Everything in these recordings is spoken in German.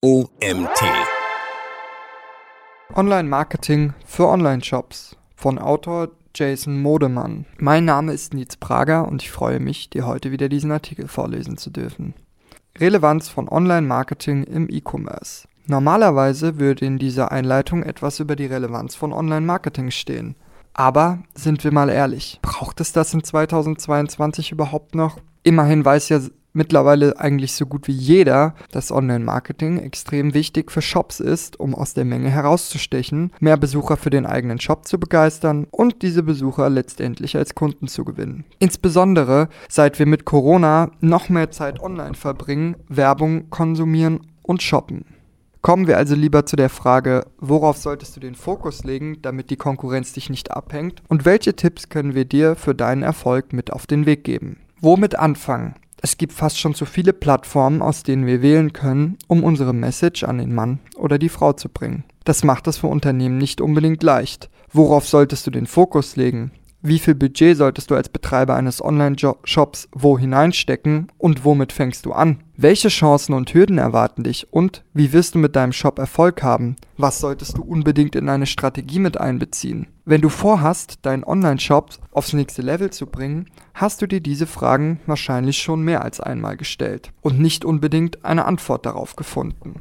OMT. Online-Marketing für Online-Shops von Autor Jason Modemann. Mein Name ist Nils Prager und ich freue mich, dir heute wieder diesen Artikel vorlesen zu dürfen. Relevanz von Online-Marketing im E-Commerce. Normalerweise würde in dieser Einleitung etwas über die Relevanz von Online-Marketing stehen. Aber sind wir mal ehrlich, braucht es das in 2022 überhaupt noch? Immerhin weiß ja mittlerweile eigentlich so gut wie jeder, dass Online-Marketing extrem wichtig für Shops ist, um aus der Menge herauszustechen, mehr Besucher für den eigenen Shop zu begeistern und diese Besucher letztendlich als Kunden zu gewinnen. Insbesondere seit wir mit Corona noch mehr Zeit online verbringen, Werbung konsumieren und shoppen. Kommen wir also lieber zu der Frage, worauf solltest du den Fokus legen, damit die Konkurrenz dich nicht abhängt und welche Tipps können wir dir für deinen Erfolg mit auf den Weg geben? Womit anfangen? Es gibt fast schon zu viele Plattformen, aus denen wir wählen können, um unsere Message an den Mann oder die Frau zu bringen. Das macht es für Unternehmen nicht unbedingt leicht. Worauf solltest du den Fokus legen? Wie viel Budget solltest du als Betreiber eines Online-Shops wo hineinstecken und womit fängst du an? Welche Chancen und Hürden erwarten dich und wie wirst du mit deinem Shop Erfolg haben? Was solltest du unbedingt in deine Strategie mit einbeziehen? Wenn du vorhast, deinen Online-Shop aufs nächste Level zu bringen, hast du dir diese Fragen wahrscheinlich schon mehr als einmal gestellt und nicht unbedingt eine Antwort darauf gefunden.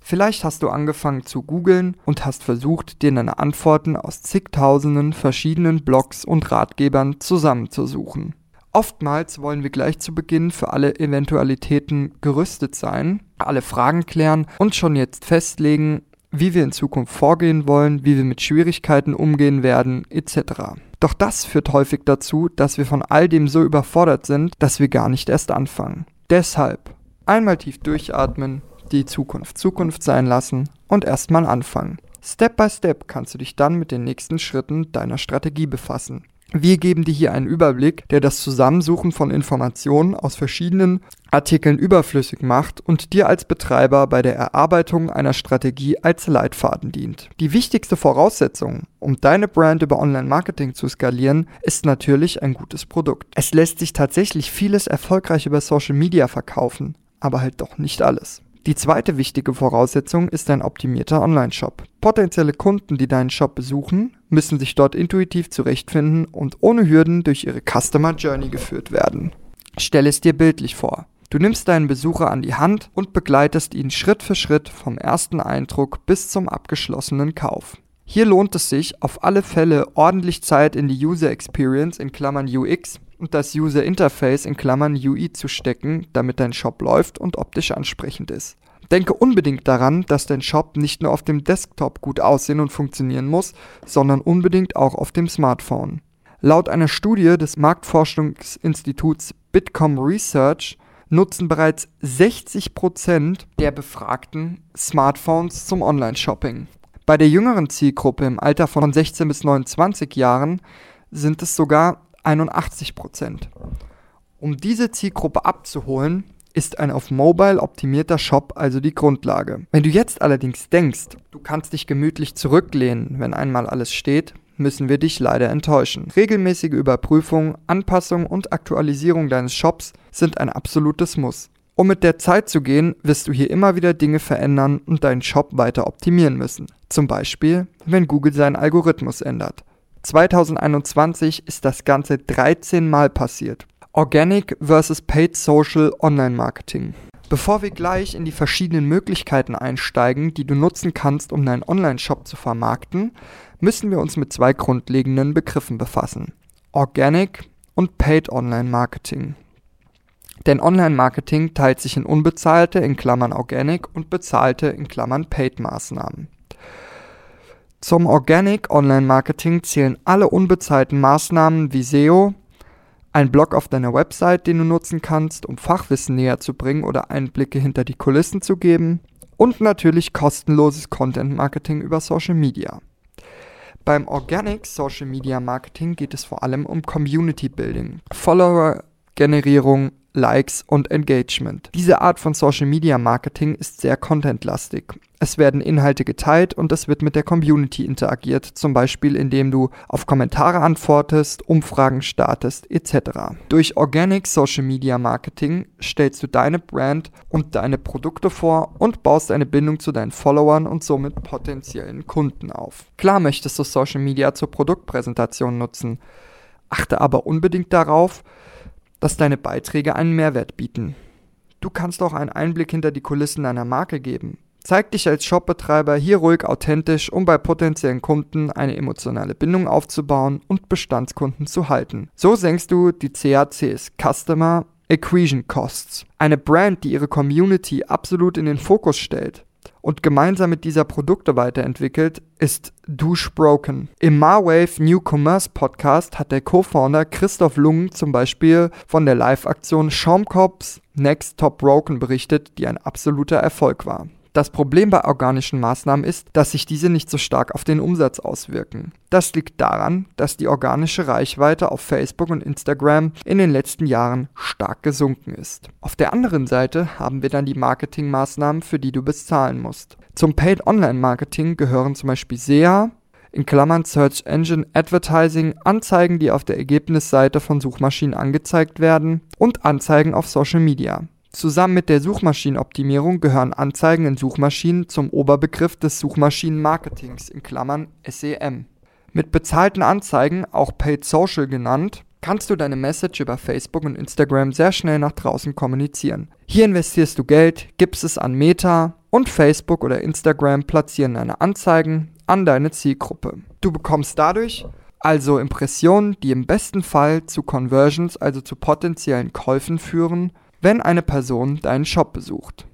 Vielleicht hast du angefangen zu googeln und hast versucht, dir deine Antworten aus zigtausenden verschiedenen Blogs und Ratgebern zusammenzusuchen. Oftmals wollen wir gleich zu Beginn für alle Eventualitäten gerüstet sein, alle Fragen klären und schon jetzt festlegen, wie wir in Zukunft vorgehen wollen, wie wir mit Schwierigkeiten umgehen werden, etc. Doch das führt häufig dazu, dass wir von all dem so überfordert sind, dass wir gar nicht erst anfangen. Deshalb einmal tief durchatmen, die Zukunft Zukunft sein lassen und erstmal anfangen. Step by Step kannst du dich dann mit den nächsten Schritten deiner Strategie befassen. Wir geben dir hier einen Überblick, der das Zusammensuchen von Informationen aus verschiedenen Artikeln überflüssig macht und dir als Betreiber bei der Erarbeitung einer Strategie als Leitfaden dient. Die wichtigste Voraussetzung, um deine Brand über Online-Marketing zu skalieren, ist natürlich ein gutes Produkt. Es lässt sich tatsächlich vieles erfolgreich über Social Media verkaufen, aber halt doch nicht alles. Die zweite wichtige Voraussetzung ist ein optimierter Online-Shop. Potenzielle Kunden, die deinen Shop besuchen, müssen sich dort intuitiv zurechtfinden und ohne Hürden durch ihre Customer Journey geführt werden. Stell es dir bildlich vor. Du nimmst deinen Besucher an die Hand und begleitest ihn Schritt für Schritt vom ersten Eindruck bis zum abgeschlossenen Kauf. Hier lohnt es sich auf alle Fälle ordentlich Zeit in die User Experience in Klammern UX und das User Interface in Klammern UI zu stecken, damit dein Shop läuft und optisch ansprechend ist. Denke unbedingt daran, dass dein Shop nicht nur auf dem Desktop gut aussehen und funktionieren muss, sondern unbedingt auch auf dem Smartphone. Laut einer Studie des Marktforschungsinstituts Bitkom Research nutzen bereits 60% der Befragten Smartphones zum Online-Shopping. Bei der jüngeren Zielgruppe im Alter von 16 bis 29 Jahren sind es sogar 81 Prozent. Um diese Zielgruppe abzuholen, ist ein auf Mobile optimierter Shop also die Grundlage. Wenn du jetzt allerdings denkst, du kannst dich gemütlich zurücklehnen, wenn einmal alles steht, müssen wir dich leider enttäuschen. Regelmäßige Überprüfung, Anpassung und Aktualisierung deines Shops sind ein absolutes Muss. Um mit der Zeit zu gehen, wirst du hier immer wieder Dinge verändern und deinen Shop weiter optimieren müssen. Zum Beispiel, wenn Google seinen Algorithmus ändert. 2021 ist das Ganze 13 Mal passiert. Organic versus Paid Social Online Marketing. Bevor wir gleich in die verschiedenen Möglichkeiten einsteigen, die du nutzen kannst, um deinen Online-Shop zu vermarkten, müssen wir uns mit zwei grundlegenden Begriffen befassen. Organic und Paid Online Marketing. Denn Online-Marketing teilt sich in unbezahlte in Klammern Organic und bezahlte in Klammern Paid Maßnahmen. Zum Organic Online Marketing zählen alle unbezahlten Maßnahmen wie SEO, ein Blog auf deiner Website, den du nutzen kannst, um Fachwissen näher zu bringen oder Einblicke hinter die Kulissen zu geben und natürlich kostenloses Content Marketing über Social Media. Beim Organic Social Media Marketing geht es vor allem um Community Building, Follower Generierung, Likes und Engagement. Diese Art von Social Media Marketing ist sehr contentlastig. Es werden Inhalte geteilt und es wird mit der Community interagiert, zum Beispiel indem du auf Kommentare antwortest, Umfragen startest etc. Durch Organic Social Media Marketing stellst du deine Brand und deine Produkte vor und baust eine Bindung zu deinen Followern und somit potenziellen Kunden auf. Klar möchtest du Social Media zur Produktpräsentation nutzen, achte aber unbedingt darauf, dass deine Beiträge einen Mehrwert bieten. Du kannst auch einen Einblick hinter die Kulissen deiner Marke geben. Zeig dich als Shopbetreiber hier ruhig authentisch, um bei potenziellen Kunden eine emotionale Bindung aufzubauen und Bestandskunden zu halten. So senkst du die CACs Customer Acquisition Costs. Eine Brand, die ihre Community absolut in den Fokus stellt und gemeinsam mit dieser Produkte weiterentwickelt, ist Douche Broken. Im Marwave New Commerce Podcast hat der Co-Founder Christoph Lungen zum Beispiel von der Live-Aktion Schaumkops Next Top Broken berichtet, die ein absoluter Erfolg war. Das Problem bei organischen Maßnahmen ist, dass sich diese nicht so stark auf den Umsatz auswirken. Das liegt daran, dass die organische Reichweite auf Facebook und Instagram in den letzten Jahren stark gesunken ist. Auf der anderen Seite haben wir dann die Marketingmaßnahmen, für die du bezahlen musst. Zum Paid Online Marketing gehören zum Beispiel SEA, in Klammern Search Engine Advertising, Anzeigen, die auf der Ergebnisseite von Suchmaschinen angezeigt werden und Anzeigen auf Social Media. Zusammen mit der Suchmaschinenoptimierung gehören Anzeigen in Suchmaschinen zum Oberbegriff des Suchmaschinenmarketings in Klammern (SEM). Mit bezahlten Anzeigen, auch Paid Social genannt, kannst du deine Message über Facebook und Instagram sehr schnell nach draußen kommunizieren. Hier investierst du Geld, gibst es an Meta und Facebook oder Instagram platzieren deine Anzeigen an deine Zielgruppe. Du bekommst dadurch also Impressionen, die im besten Fall zu Conversions, also zu potenziellen Käufen führen wenn eine Person deinen Shop besucht.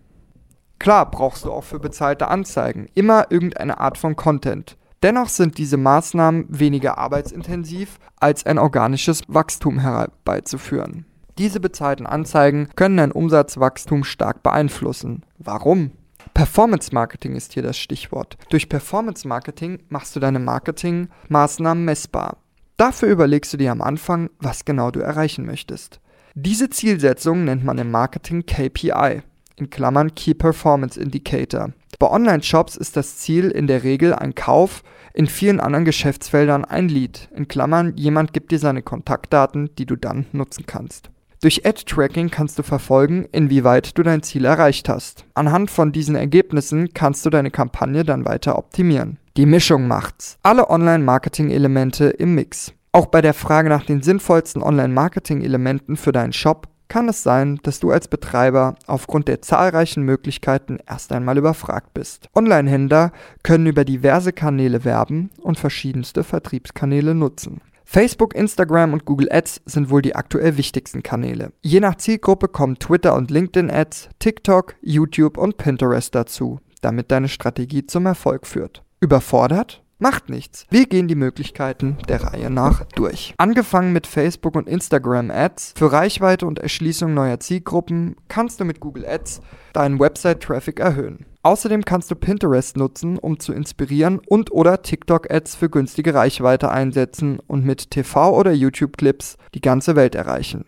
Klar brauchst du auch für bezahlte Anzeigen immer irgendeine Art von Content. Dennoch sind diese Maßnahmen weniger arbeitsintensiv als ein organisches Wachstum herbeizuführen. Diese bezahlten Anzeigen können dein Umsatzwachstum stark beeinflussen. Warum? Performance Marketing ist hier das Stichwort. Durch Performance Marketing machst du deine Marketingmaßnahmen messbar. Dafür überlegst du dir am Anfang, was genau du erreichen möchtest. Diese Zielsetzung nennt man im Marketing KPI, in Klammern Key Performance Indicator. Bei Online-Shops ist das Ziel in der Regel ein Kauf, in vielen anderen Geschäftsfeldern ein Lead, in Klammern jemand gibt dir seine Kontaktdaten, die du dann nutzen kannst. Durch Ad-Tracking kannst du verfolgen, inwieweit du dein Ziel erreicht hast. Anhand von diesen Ergebnissen kannst du deine Kampagne dann weiter optimieren. Die Mischung macht's. Alle Online-Marketing-Elemente im Mix. Auch bei der Frage nach den sinnvollsten Online-Marketing-Elementen für deinen Shop kann es sein, dass du als Betreiber aufgrund der zahlreichen Möglichkeiten erst einmal überfragt bist. Online-Händler können über diverse Kanäle werben und verschiedenste Vertriebskanäle nutzen. Facebook, Instagram und Google Ads sind wohl die aktuell wichtigsten Kanäle. Je nach Zielgruppe kommen Twitter und LinkedIn Ads, TikTok, YouTube und Pinterest dazu, damit deine Strategie zum Erfolg führt. Überfordert? Macht nichts. Wir gehen die Möglichkeiten der Reihe nach durch. Angefangen mit Facebook und Instagram Ads. Für Reichweite und Erschließung neuer Zielgruppen kannst du mit Google Ads deinen Website-Traffic erhöhen. Außerdem kannst du Pinterest nutzen, um zu inspirieren und oder TikTok-Ads für günstige Reichweite einsetzen und mit TV- oder YouTube-Clips die ganze Welt erreichen.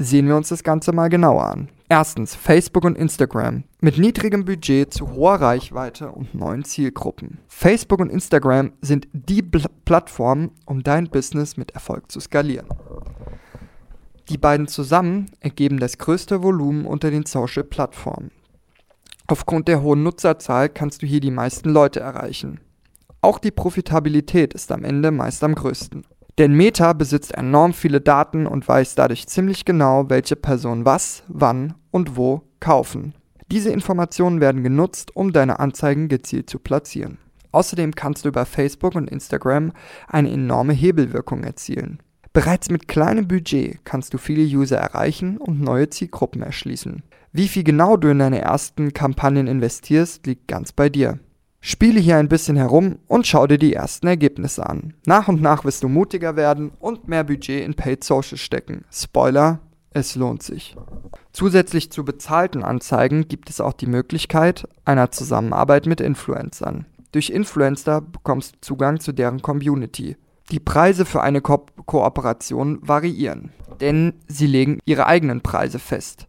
Sehen wir uns das Ganze mal genauer an. Erstens Facebook und Instagram. Mit niedrigem Budget zu hoher Reichweite und neuen Zielgruppen. Facebook und Instagram sind die Pl Plattformen, um dein Business mit Erfolg zu skalieren. Die beiden zusammen ergeben das größte Volumen unter den Social-Plattformen. Aufgrund der hohen Nutzerzahl kannst du hier die meisten Leute erreichen. Auch die Profitabilität ist am Ende meist am größten. Denn Meta besitzt enorm viele Daten und weiß dadurch ziemlich genau, welche Personen was, wann und wo kaufen. Diese Informationen werden genutzt, um deine Anzeigen gezielt zu platzieren. Außerdem kannst du über Facebook und Instagram eine enorme Hebelwirkung erzielen. Bereits mit kleinem Budget kannst du viele User erreichen und neue Zielgruppen erschließen. Wie viel genau du in deine ersten Kampagnen investierst, liegt ganz bei dir. Spiele hier ein bisschen herum und schau dir die ersten Ergebnisse an. Nach und nach wirst du mutiger werden und mehr Budget in Paid Social stecken. Spoiler, es lohnt sich. Zusätzlich zu bezahlten Anzeigen gibt es auch die Möglichkeit einer Zusammenarbeit mit Influencern. Durch Influencer bekommst du Zugang zu deren Community. Die Preise für eine Ko Kooperation variieren, denn sie legen ihre eigenen Preise fest.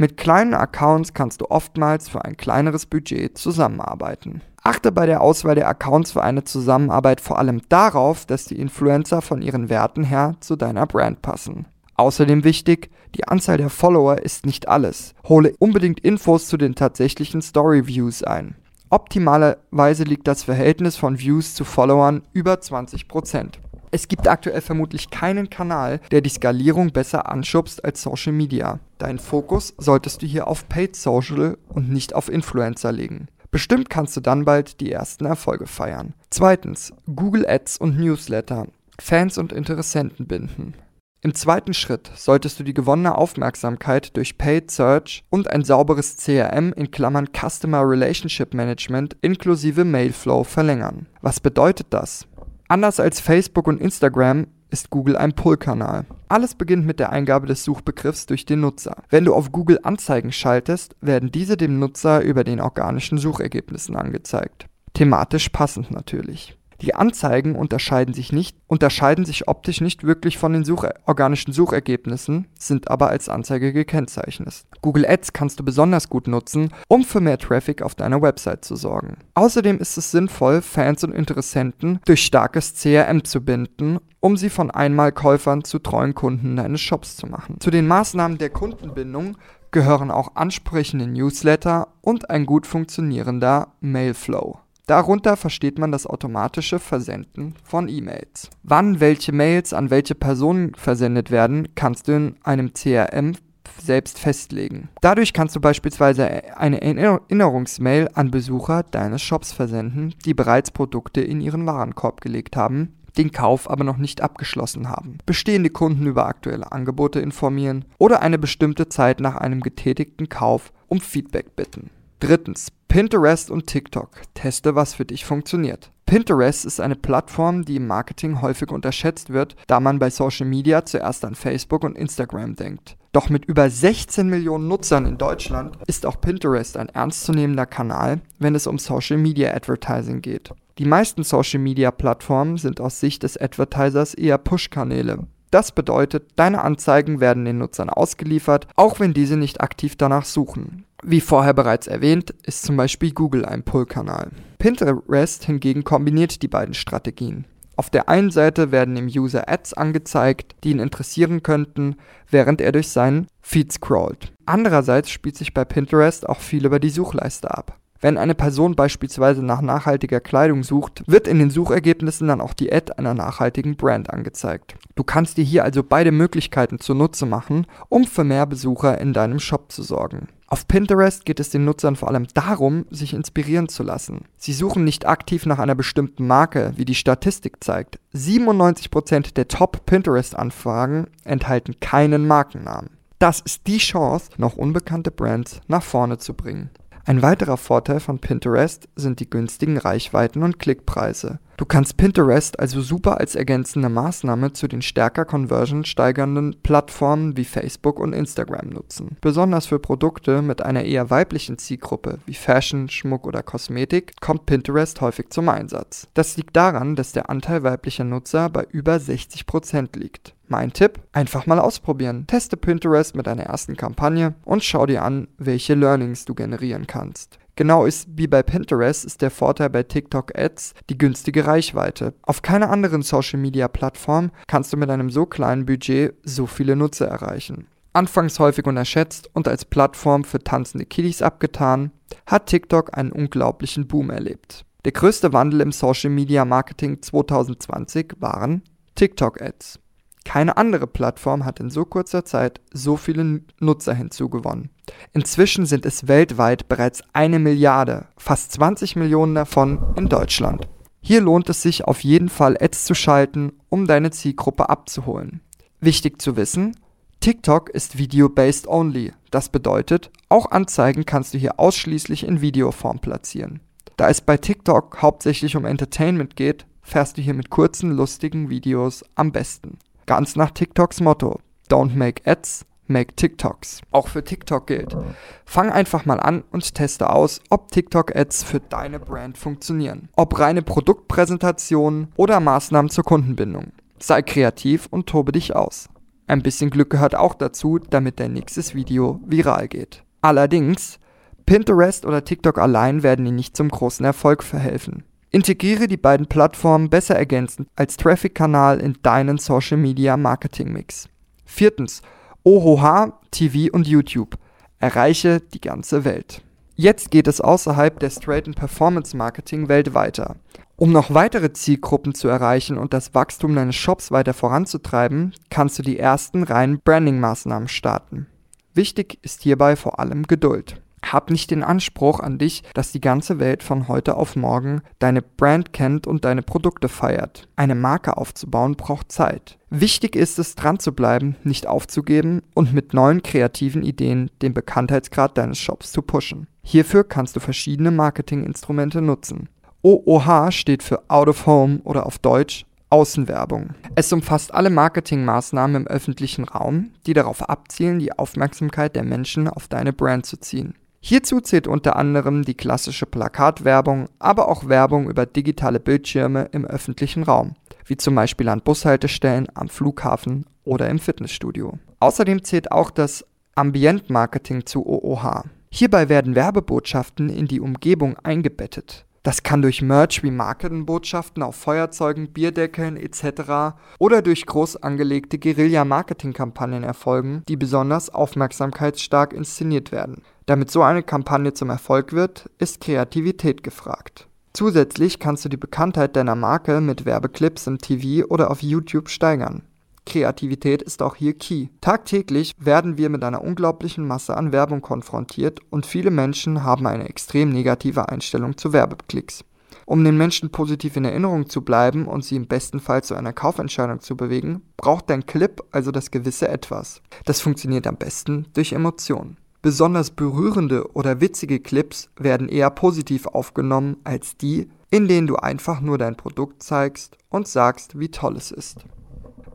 Mit kleinen Accounts kannst du oftmals für ein kleineres Budget zusammenarbeiten. Achte bei der Auswahl der Accounts für eine Zusammenarbeit vor allem darauf, dass die Influencer von ihren Werten her zu deiner Brand passen. Außerdem wichtig, die Anzahl der Follower ist nicht alles. Hole unbedingt Infos zu den tatsächlichen Story-Views ein. Optimalerweise liegt das Verhältnis von Views zu Followern über 20%. Es gibt aktuell vermutlich keinen Kanal, der die Skalierung besser anschubst als Social Media. Deinen Fokus solltest du hier auf Paid Social und nicht auf Influencer legen. Bestimmt kannst du dann bald die ersten Erfolge feiern. Zweitens, Google Ads und Newsletter. Fans und Interessenten binden. Im zweiten Schritt solltest du die gewonnene Aufmerksamkeit durch Paid Search und ein sauberes CRM in Klammern Customer Relationship Management inklusive Mailflow verlängern. Was bedeutet das? Anders als Facebook und Instagram ist Google ein Pull-Kanal. Alles beginnt mit der Eingabe des Suchbegriffs durch den Nutzer. Wenn du auf Google Anzeigen schaltest, werden diese dem Nutzer über den organischen Suchergebnissen angezeigt. Thematisch passend natürlich. Die Anzeigen unterscheiden sich nicht, unterscheiden sich optisch nicht wirklich von den Such organischen Suchergebnissen, sind aber als Anzeige gekennzeichnet. Google Ads kannst du besonders gut nutzen, um für mehr Traffic auf deiner Website zu sorgen. Außerdem ist es sinnvoll, Fans und Interessenten durch starkes CRM zu binden, um sie von Einmalkäufern zu treuen Kunden deines Shops zu machen. Zu den Maßnahmen der Kundenbindung gehören auch ansprechende Newsletter und ein gut funktionierender Mailflow. Darunter versteht man das automatische Versenden von E-Mails. Wann welche Mails an welche Personen versendet werden, kannst du in einem CRM selbst festlegen. Dadurch kannst du beispielsweise eine Erinnerungsmail an Besucher deines Shops versenden, die bereits Produkte in ihren Warenkorb gelegt haben, den Kauf aber noch nicht abgeschlossen haben, bestehende Kunden über aktuelle Angebote informieren oder eine bestimmte Zeit nach einem getätigten Kauf um Feedback bitten. Drittens, Pinterest und TikTok. Teste, was für dich funktioniert. Pinterest ist eine Plattform, die im Marketing häufig unterschätzt wird, da man bei Social Media zuerst an Facebook und Instagram denkt. Doch mit über 16 Millionen Nutzern in Deutschland ist auch Pinterest ein ernstzunehmender Kanal, wenn es um Social Media Advertising geht. Die meisten Social Media Plattformen sind aus Sicht des Advertisers eher Push-Kanäle. Das bedeutet, deine Anzeigen werden den Nutzern ausgeliefert, auch wenn diese nicht aktiv danach suchen. Wie vorher bereits erwähnt, ist zum Beispiel Google ein Pull-Kanal. Pinterest hingegen kombiniert die beiden Strategien. Auf der einen Seite werden dem User Ads angezeigt, die ihn interessieren könnten, während er durch seinen Feed scrollt. Andererseits spielt sich bei Pinterest auch viel über die Suchleiste ab. Wenn eine Person beispielsweise nach nachhaltiger Kleidung sucht, wird in den Suchergebnissen dann auch die Ad einer nachhaltigen Brand angezeigt. Du kannst dir hier also beide Möglichkeiten zunutze machen, um für mehr Besucher in deinem Shop zu sorgen. Auf Pinterest geht es den Nutzern vor allem darum, sich inspirieren zu lassen. Sie suchen nicht aktiv nach einer bestimmten Marke, wie die Statistik zeigt. 97% der Top-Pinterest-Anfragen enthalten keinen Markennamen. Das ist die Chance, noch unbekannte Brands nach vorne zu bringen. Ein weiterer Vorteil von Pinterest sind die günstigen Reichweiten und Klickpreise. Du kannst Pinterest also super als ergänzende Maßnahme zu den stärker Conversion steigernden Plattformen wie Facebook und Instagram nutzen. Besonders für Produkte mit einer eher weiblichen Zielgruppe wie Fashion, Schmuck oder Kosmetik kommt Pinterest häufig zum Einsatz. Das liegt daran, dass der Anteil weiblicher Nutzer bei über 60% liegt. Mein Tipp, einfach mal ausprobieren. Teste Pinterest mit einer ersten Kampagne und schau dir an, welche Learnings du generieren kannst. Genau ist wie bei Pinterest ist der Vorteil bei TikTok Ads die günstige Reichweite. Auf keiner anderen Social Media Plattform kannst du mit einem so kleinen Budget so viele Nutzer erreichen. Anfangs häufig unterschätzt und als Plattform für tanzende Kiddies abgetan, hat TikTok einen unglaublichen Boom erlebt. Der größte Wandel im Social Media Marketing 2020 waren TikTok Ads. Keine andere Plattform hat in so kurzer Zeit so viele Nutzer hinzugewonnen. Inzwischen sind es weltweit bereits eine Milliarde, fast 20 Millionen davon in Deutschland. Hier lohnt es sich auf jeden Fall Ads zu schalten, um deine Zielgruppe abzuholen. Wichtig zu wissen, TikTok ist Video-based only. Das bedeutet, auch Anzeigen kannst du hier ausschließlich in Videoform platzieren. Da es bei TikTok hauptsächlich um Entertainment geht, fährst du hier mit kurzen, lustigen Videos am besten. Ganz nach TikToks Motto: Don't make ads, make TikToks. Auch für TikTok gilt. Fang einfach mal an und teste aus, ob TikTok-Ads für deine Brand funktionieren. Ob reine Produktpräsentationen oder Maßnahmen zur Kundenbindung. Sei kreativ und tobe dich aus. Ein bisschen Glück gehört auch dazu, damit dein nächstes Video viral geht. Allerdings, Pinterest oder TikTok allein werden dir nicht zum großen Erfolg verhelfen. Integriere die beiden Plattformen besser ergänzend als Traffic-Kanal in deinen Social Media Marketing Mix. Viertens, OHH, TV und YouTube. Erreiche die ganze Welt. Jetzt geht es außerhalb der straighten Performance Marketing Welt weiter. Um noch weitere Zielgruppen zu erreichen und das Wachstum deines Shops weiter voranzutreiben, kannst du die ersten reinen Branding-Maßnahmen starten. Wichtig ist hierbei vor allem Geduld. Hab nicht den Anspruch an dich, dass die ganze Welt von heute auf morgen deine Brand kennt und deine Produkte feiert. Eine Marke aufzubauen braucht Zeit. Wichtig ist es, dran zu bleiben, nicht aufzugeben und mit neuen kreativen Ideen den Bekanntheitsgrad deines Shops zu pushen. Hierfür kannst du verschiedene Marketinginstrumente nutzen. OOH steht für Out of Home oder auf Deutsch Außenwerbung. Es umfasst alle Marketingmaßnahmen im öffentlichen Raum, die darauf abzielen, die Aufmerksamkeit der Menschen auf deine Brand zu ziehen. Hierzu zählt unter anderem die klassische Plakatwerbung, aber auch Werbung über digitale Bildschirme im öffentlichen Raum, wie zum Beispiel an Bushaltestellen, am Flughafen oder im Fitnessstudio. Außerdem zählt auch das Ambientmarketing zu OOH. Hierbei werden Werbebotschaften in die Umgebung eingebettet. Das kann durch Merch wie Markenbotschaften auf Feuerzeugen, Bierdeckeln etc. oder durch groß angelegte Guerilla-Marketing-Kampagnen erfolgen, die besonders aufmerksamkeitsstark inszeniert werden. Damit so eine Kampagne zum Erfolg wird, ist Kreativität gefragt. Zusätzlich kannst du die Bekanntheit deiner Marke mit Werbeclips im TV oder auf YouTube steigern. Kreativität ist auch hier key. Tagtäglich werden wir mit einer unglaublichen Masse an Werbung konfrontiert und viele Menschen haben eine extrem negative Einstellung zu Werbeklicks. Um den Menschen positiv in Erinnerung zu bleiben und sie im besten Fall zu einer Kaufentscheidung zu bewegen, braucht dein Clip also das gewisse Etwas. Das funktioniert am besten durch Emotionen. Besonders berührende oder witzige Clips werden eher positiv aufgenommen als die, in denen du einfach nur dein Produkt zeigst und sagst, wie toll es ist.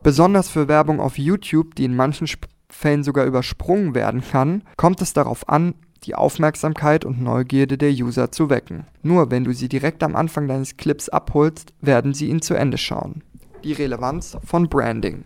Besonders für Werbung auf YouTube, die in manchen Fällen sogar übersprungen werden kann, kommt es darauf an, die Aufmerksamkeit und Neugierde der User zu wecken. Nur wenn du sie direkt am Anfang deines Clips abholst, werden sie ihn zu Ende schauen. Die Relevanz von Branding.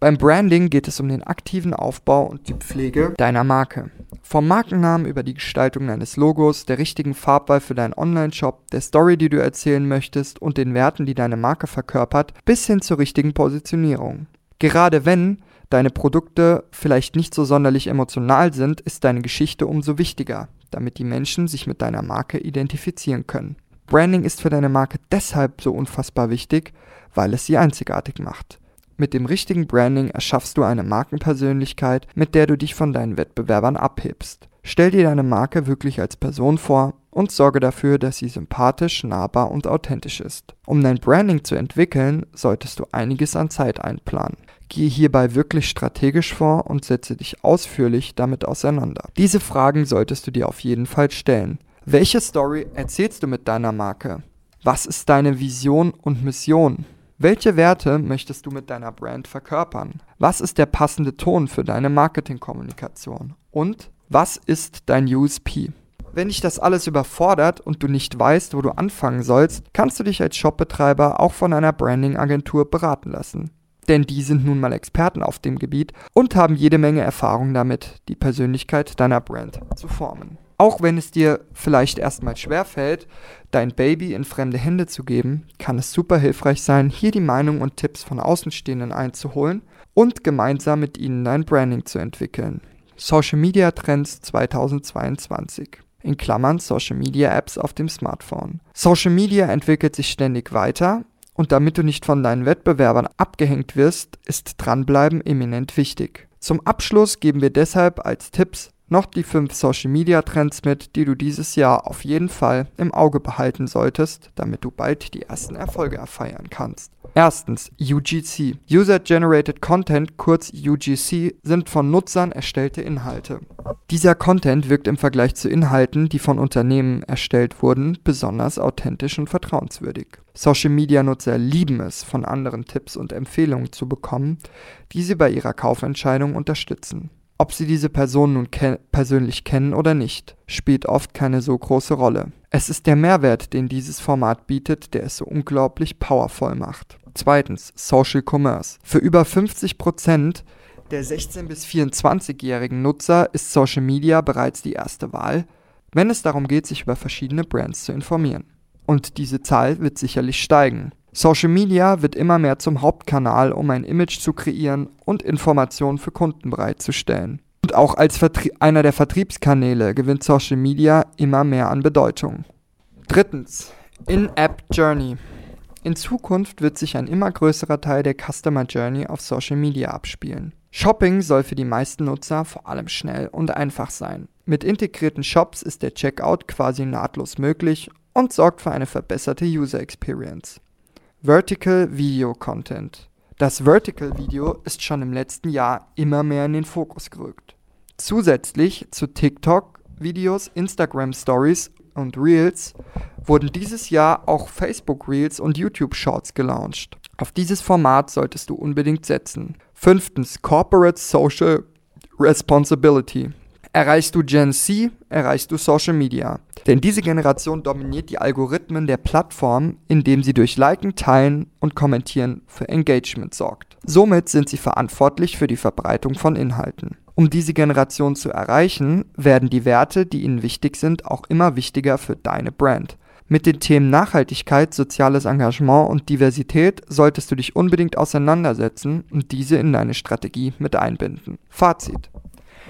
Beim Branding geht es um den aktiven Aufbau und die Pflege deiner Marke. Vom Markennamen über die Gestaltung deines Logos, der richtigen Farbwahl für deinen Online-Shop, der Story, die du erzählen möchtest und den Werten, die deine Marke verkörpert, bis hin zur richtigen Positionierung. Gerade wenn deine Produkte vielleicht nicht so sonderlich emotional sind, ist deine Geschichte umso wichtiger, damit die Menschen sich mit deiner Marke identifizieren können. Branding ist für deine Marke deshalb so unfassbar wichtig, weil es sie einzigartig macht. Mit dem richtigen Branding erschaffst du eine Markenpersönlichkeit, mit der du dich von deinen Wettbewerbern abhebst. Stell dir deine Marke wirklich als Person vor und sorge dafür, dass sie sympathisch, nahbar und authentisch ist. Um dein Branding zu entwickeln, solltest du einiges an Zeit einplanen. Gehe hierbei wirklich strategisch vor und setze dich ausführlich damit auseinander. Diese Fragen solltest du dir auf jeden Fall stellen. Welche Story erzählst du mit deiner Marke? Was ist deine Vision und Mission? Welche Werte möchtest du mit deiner Brand verkörpern? Was ist der passende Ton für deine Marketingkommunikation? Und was ist dein USP? Wenn dich das alles überfordert und du nicht weißt, wo du anfangen sollst, kannst du dich als Shopbetreiber auch von einer Branding-Agentur beraten lassen. Denn die sind nun mal Experten auf dem Gebiet und haben jede Menge Erfahrung damit, die Persönlichkeit deiner Brand zu formen. Auch wenn es dir vielleicht erstmal schwerfällt, dein Baby in fremde Hände zu geben, kann es super hilfreich sein, hier die Meinung und Tipps von Außenstehenden einzuholen und gemeinsam mit ihnen dein Branding zu entwickeln. Social Media Trends 2022 in Klammern Social Media Apps auf dem Smartphone. Social Media entwickelt sich ständig weiter und damit du nicht von deinen Wettbewerbern abgehängt wirst, ist dranbleiben eminent wichtig. Zum Abschluss geben wir deshalb als Tipps noch die 5 Social Media Trends mit, die du dieses Jahr auf jeden Fall im Auge behalten solltest, damit du bald die ersten Erfolge erfeiern kannst. Erstens UGC. User Generated Content, kurz UGC, sind von Nutzern erstellte Inhalte. Dieser Content wirkt im Vergleich zu Inhalten, die von Unternehmen erstellt wurden, besonders authentisch und vertrauenswürdig. Social Media Nutzer lieben es, von anderen Tipps und Empfehlungen zu bekommen, die sie bei ihrer Kaufentscheidung unterstützen. Ob sie diese Person nun ke persönlich kennen oder nicht, spielt oft keine so große Rolle. Es ist der Mehrwert, den dieses Format bietet, der es so unglaublich powervoll macht. Zweitens, Social Commerce. Für über 50 Prozent der 16- bis 24-jährigen Nutzer ist Social Media bereits die erste Wahl, wenn es darum geht, sich über verschiedene Brands zu informieren. Und diese Zahl wird sicherlich steigen. Social Media wird immer mehr zum Hauptkanal, um ein Image zu kreieren und Informationen für Kunden bereitzustellen. Und auch als Vertrie einer der Vertriebskanäle gewinnt Social Media immer mehr an Bedeutung. Drittens, In-App Journey. In Zukunft wird sich ein immer größerer Teil der Customer Journey auf Social Media abspielen. Shopping soll für die meisten Nutzer vor allem schnell und einfach sein. Mit integrierten Shops ist der Checkout quasi nahtlos möglich und sorgt für eine verbesserte User Experience. Vertical Video Content. Das Vertical Video ist schon im letzten Jahr immer mehr in den Fokus gerückt. Zusätzlich zu TikTok, Videos, Instagram Stories und Reels wurden dieses Jahr auch Facebook Reels und YouTube Shorts gelauncht. Auf dieses Format solltest du unbedingt setzen. Fünftens, Corporate Social Responsibility. Erreichst du Gen Z, erreichst du Social Media. Denn diese Generation dominiert die Algorithmen der Plattform, indem sie durch Liken, Teilen und Kommentieren für Engagement sorgt. Somit sind sie verantwortlich für die Verbreitung von Inhalten. Um diese Generation zu erreichen, werden die Werte, die ihnen wichtig sind, auch immer wichtiger für deine Brand. Mit den Themen Nachhaltigkeit, soziales Engagement und Diversität solltest du dich unbedingt auseinandersetzen und diese in deine Strategie mit einbinden. Fazit.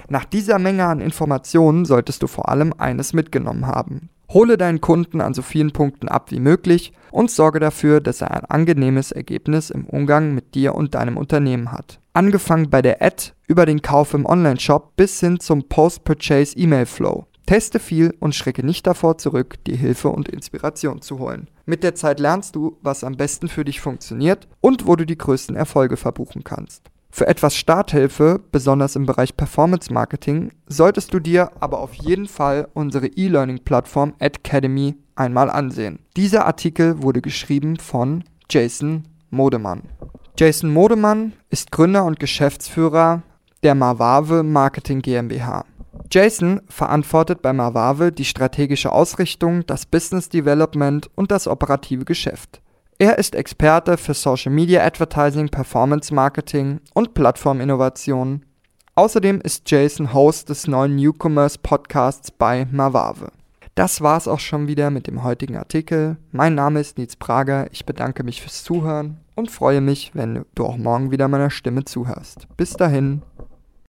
Nach dieser Menge an Informationen solltest du vor allem eines mitgenommen haben. Hole deinen Kunden an so vielen Punkten ab wie möglich und sorge dafür, dass er ein angenehmes Ergebnis im Umgang mit dir und deinem Unternehmen hat. Angefangen bei der Ad über den Kauf im Onlineshop bis hin zum Post-Purchase E-Mail Flow. Teste viel und schrecke nicht davor zurück, dir Hilfe und Inspiration zu holen. Mit der Zeit lernst du, was am besten für dich funktioniert und wo du die größten Erfolge verbuchen kannst. Für etwas Starthilfe, besonders im Bereich Performance Marketing, solltest du dir aber auf jeden Fall unsere E-Learning-Plattform Academy einmal ansehen. Dieser Artikel wurde geschrieben von Jason Modemann. Jason Modemann ist Gründer und Geschäftsführer der Mavave Marketing GmbH. Jason verantwortet bei Mavave die strategische Ausrichtung, das Business Development und das operative Geschäft. Er ist Experte für Social Media Advertising, Performance Marketing und Plattforminnovationen. Außerdem ist Jason Host des neuen Newcomers Podcasts bei Mavave. Das war's auch schon wieder mit dem heutigen Artikel. Mein Name ist Nils Prager. Ich bedanke mich fürs Zuhören und freue mich, wenn du auch morgen wieder meiner Stimme zuhörst. Bis dahin.